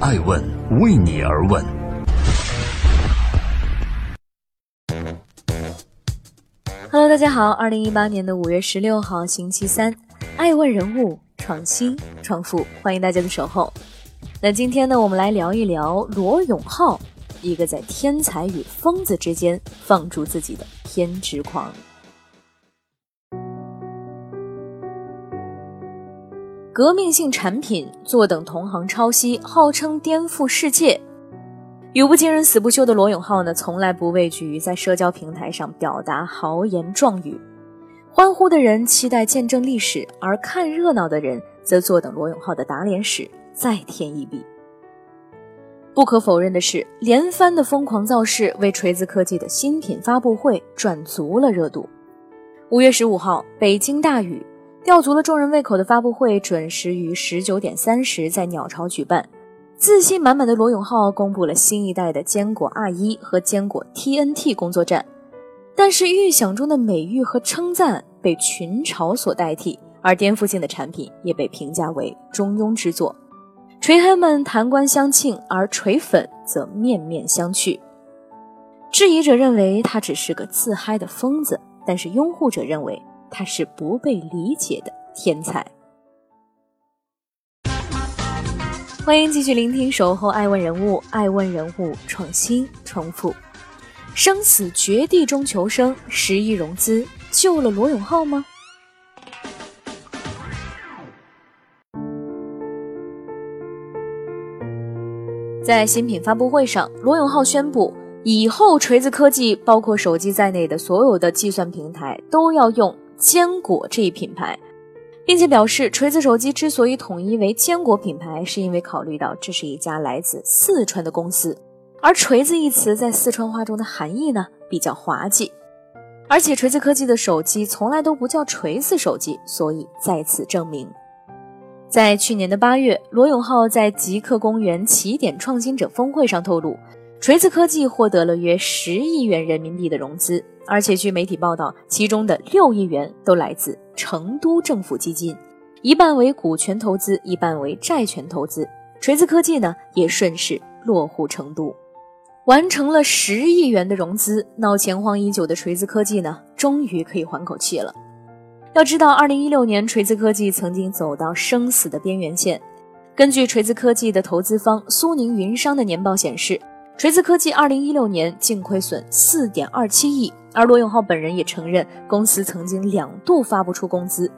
爱问为你而问。Hello，大家好，二零一八年的五月十六号，星期三，爱问人物创新创富，欢迎大家的守候。那今天呢，我们来聊一聊罗永浩，一个在天才与疯子之间放逐自己的偏执狂。革命性产品，坐等同行抄袭，号称颠覆世界。语不惊人死不休的罗永浩呢，从来不畏惧于在社交平台上表达豪言壮语。欢呼的人期待见证历史，而看热闹的人则坐等罗永浩的打脸史再添一笔。不可否认的是，连番的疯狂造势为锤子科技的新品发布会赚足了热度。五月十五号，北京大雨。吊足了众人胃口的发布会准时于十九点三十在鸟巢举办。自信满满的罗永浩公布了新一代的坚果 R 一和坚果 TNT 工作站，但是预想中的美誉和称赞被群嘲所代替，而颠覆性的产品也被评价为中庸之作。锤黑们弹冠相庆，而锤粉则面面相觑。质疑者认为他只是个自嗨的疯子，但是拥护者认为。他是不被理解的天才。欢迎继续聆听《守候爱问人物》，爱问人物创新重复，生死绝地中求生，十亿融资救了罗永浩吗？在新品发布会上，罗永浩宣布，以后锤子科技包括手机在内的所有的计算平台都要用。坚果这一品牌，并且表示，锤子手机之所以统一为坚果品牌，是因为考虑到这是一家来自四川的公司，而锤子一词在四川话中的含义呢比较滑稽，而且锤子科技的手机从来都不叫锤子手机，所以再次证明。在去年的八月，罗永浩在极客公园起点创新者峰会上透露，锤子科技获得了约十亿元人民币的融资。而且据媒体报道，其中的六亿元都来自成都政府基金，一半为股权投资，一半为债权投资。锤子科技呢，也顺势落户成都，完成了十亿元的融资。闹钱荒已久的锤子科技呢，终于可以缓口气了。要知道，二零一六年锤子科技曾经走到生死的边缘线。根据锤子科技的投资方苏宁云商的年报显示。锤子科技二零一六年净亏损四点二七亿，而罗永浩本人也承认，公司曾经两度发不出工资。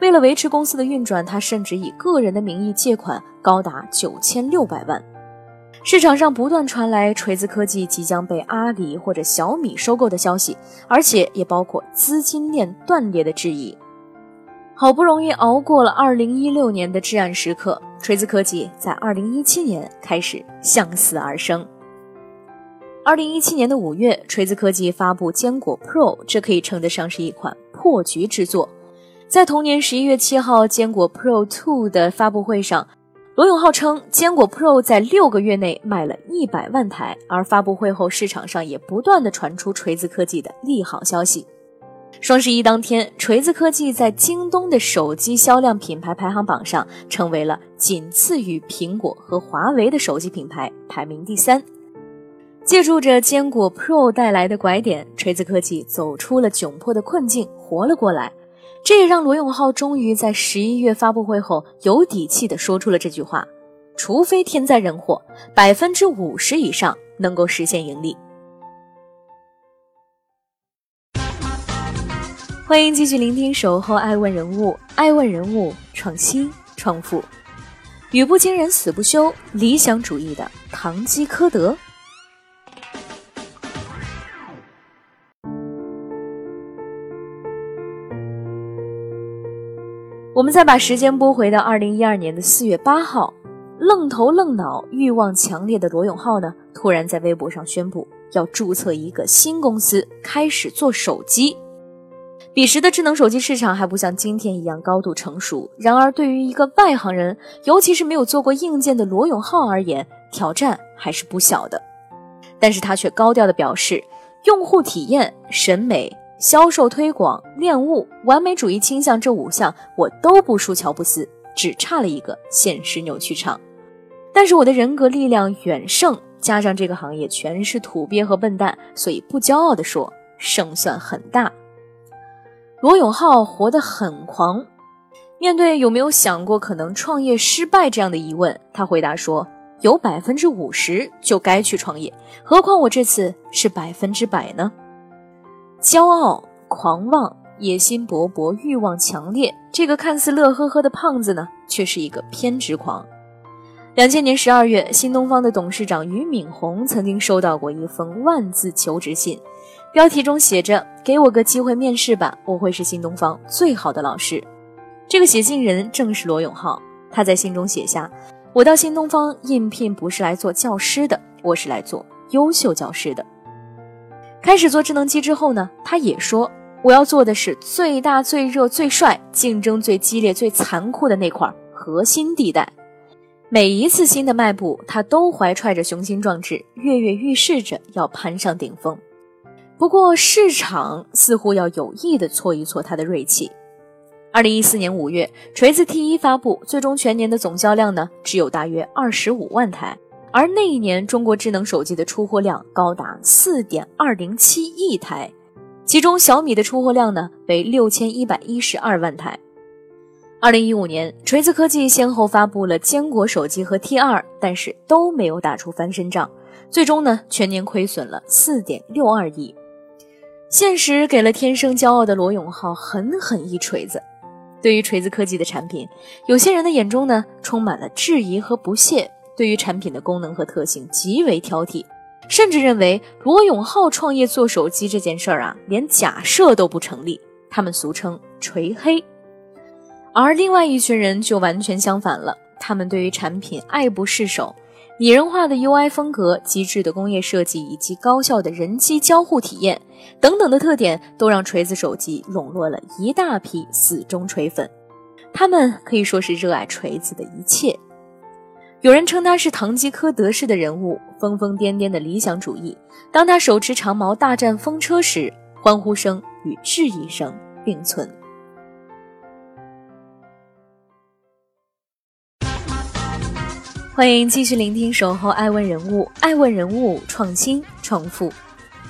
为了维持公司的运转，他甚至以个人的名义借款高达九千六百万。市场上不断传来锤子科技即将被阿里或者小米收购的消息，而且也包括资金链断裂的质疑。好不容易熬过了二零一六年的至暗时刻，锤子科技在二零一七年开始向死而生。二零一七年的五月，锤子科技发布坚果 Pro，这可以称得上是一款破局之作。在同年十一月七号，坚果 Pro Two 的发布会上，罗永浩称，坚果 Pro 在六个月内卖了一百万台。而发布会后，市场上也不断的传出锤子科技的利好消息。双十一当天，锤子科技在京东的手机销量品牌排行榜上，成为了仅次于苹果和华为的手机品牌，排名第三。借助着坚果 Pro 带来的拐点，锤子科技走出了窘迫的困境，活了过来。这也让罗永浩终于在十一月发布会后有底气地说出了这句话：“除非天灾人祸，百分之五十以上能够实现盈利。”欢迎继续聆听《守候爱问人物》，爱问人物创新创富，语不惊人死不休，理想主义的堂吉诃德。我们再把时间拨回到二零一二年的四月八号，愣头愣脑、欲望强烈的罗永浩呢，突然在微博上宣布要注册一个新公司，开始做手机。彼时的智能手机市场还不像今天一样高度成熟，然而对于一个外行人，尤其是没有做过硬件的罗永浩而言，挑战还是不小的。但是他却高调的表示，用户体验、审美。销售推广、恋物、完美主义倾向这五项我都不输乔布斯，只差了一个现实扭曲场。但是我的人格力量远胜，加上这个行业全是土鳖和笨蛋，所以不骄傲地说，胜算很大。罗永浩活得很狂，面对有没有想过可能创业失败这样的疑问，他回答说：“有百分之五十就该去创业，何况我这次是百分之百呢？”骄傲、狂妄、野心勃勃、欲望强烈，这个看似乐呵呵的胖子呢，却是一个偏执狂。两千年十二月，新东方的董事长俞敏洪曾经收到过一封万字求职信。标题中写着：“给我个机会面试吧，我会是新东方最好的老师。”这个写信人正是罗永浩。他在信中写下：“我到新东方应聘不是来做教师的，我是来做优秀教师的。”开始做智能机之后呢，他也说：“我要做的是最大、最热、最帅、竞争最激烈、最残酷的那块核心地带。”每一次新的迈步，他都怀揣着雄心壮志，跃跃欲试着要攀上顶峰。不过，市场似乎要有意的挫一挫他的锐气。二零一四年五月，锤子 T 一发布，最终全年的总销量呢，只有大约二十五万台。而那一年，中国智能手机的出货量高达四点二零七亿台，其中小米的出货量呢为六千一百一十二万台。二零一五年，锤子科技先后发布了坚果手机和 T 二，但是都没有打出翻身仗，最终呢，全年亏损了四点六二亿。现实给了天生骄傲的罗永浩狠狠一锤子。对于锤子科技的产品，有些人的眼中呢充满了质疑和不屑，对于产品的功能和特性极为挑剔，甚至认为罗永浩创业做手机这件事儿啊，连假设都不成立。他们俗称“锤黑”。而另外一群人就完全相反了，他们对于产品爱不释手。拟人化的 UI 风格、极致的工业设计以及高效的人机交互体验等等的特点，都让锤子手机笼络了一大批死忠锤粉。他们可以说是热爱锤子的一切。有人称他是堂吉诃德式的人物，疯疯癫癫的理想主义。当他手持长矛大战风车时，欢呼声与质疑声并存。欢迎继续聆听《守候爱问人物》，爱问人物创新创富。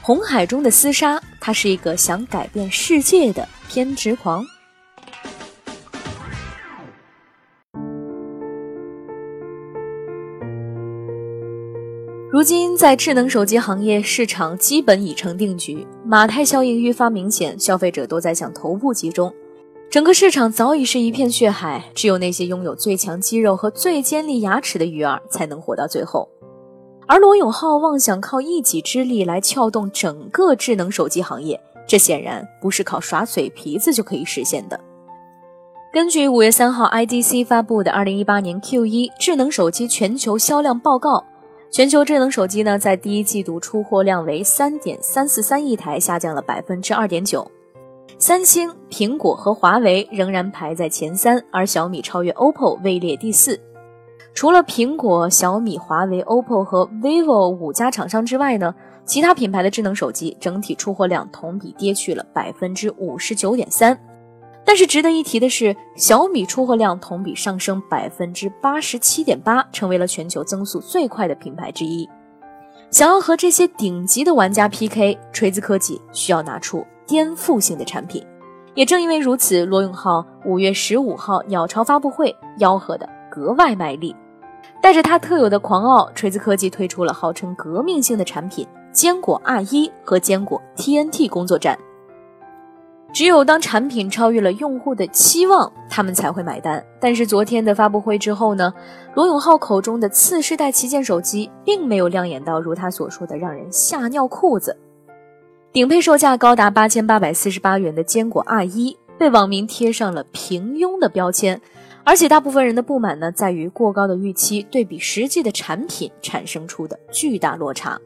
红海中的厮杀，他是一个想改变世界的偏执狂。如今，在智能手机行业，市场基本已成定局，马太效应愈发明显，消费者都在向头部集中。整个市场早已是一片血海，只有那些拥有最强肌肉和最尖利牙齿的鱼儿才能活到最后。而罗永浩妄想靠一己之力来撬动整个智能手机行业，这显然不是靠耍嘴皮子就可以实现的。根据五月三号 IDC 发布的二零一八年 Q 一智能手机全球销量报告，全球智能手机呢在第一季度出货量为三点三四三亿台，下降了百分之二点九。三星、苹果和华为仍然排在前三，而小米超越 OPPO 位列第四。除了苹果、小米、华为、OPPO 和 vivo 五家厂商之外呢，其他品牌的智能手机整体出货量同比跌去了百分之五十九点三。但是值得一提的是，小米出货量同比上升百分之八十七点八，成为了全球增速最快的品牌之一。想要和这些顶级的玩家 PK，锤子科技需要拿出。颠覆性的产品，也正因为如此，罗永浩五月十五号鸟巢发布会吆喝的格外卖力，带着他特有的狂傲，锤子科技推出了号称革命性的产品——坚果 R 一和坚果 TNT 工作站。只有当产品超越了用户的期望，他们才会买单。但是昨天的发布会之后呢，罗永浩口中的次世代旗舰手机并没有亮眼到如他所说的让人吓尿裤子。顶配售价高达八千八百四十八元的坚果 R 一被网民贴上了平庸的标签，而且大部分人的不满呢，在于过高的预期对比实际的产品产生出的巨大落差。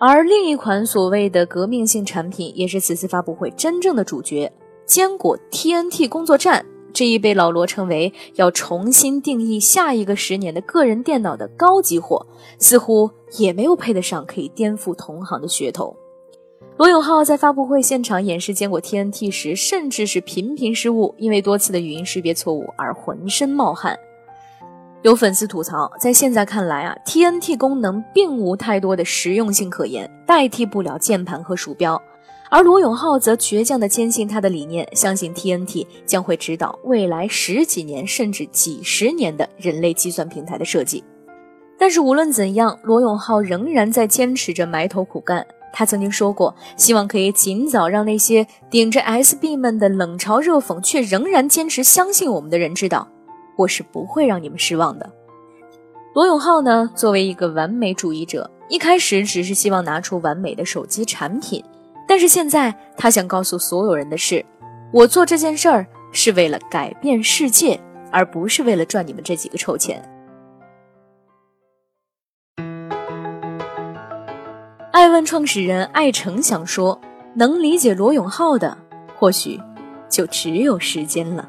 而另一款所谓的革命性产品，也是此次发布会真正的主角——坚果 TNT 工作站，这一被老罗称为要重新定义下一个十年的个人电脑的高级货，似乎也没有配得上可以颠覆同行的噱头。罗永浩在发布会现场演示坚果 TNT 时，甚至是频频失误，因为多次的语音识别错误而浑身冒汗。有粉丝吐槽，在现在看来啊，TNT 功能并无太多的实用性可言，代替不了键盘和鼠标。而罗永浩则倔强地坚信他的理念，相信 TNT 将会指导未来十几年甚至几十年的人类计算平台的设计。但是无论怎样，罗永浩仍然在坚持着埋头苦干。他曾经说过，希望可以尽早让那些顶着 SB 们的冷嘲热讽，却仍然坚持相信我们的人知道。我是不会让你们失望的。罗永浩呢，作为一个完美主义者，一开始只是希望拿出完美的手机产品，但是现在他想告诉所有人的是，我做这件事儿是为了改变世界，而不是为了赚你们这几个臭钱。爱问创始人艾诚想说，能理解罗永浩的，或许就只有时间了。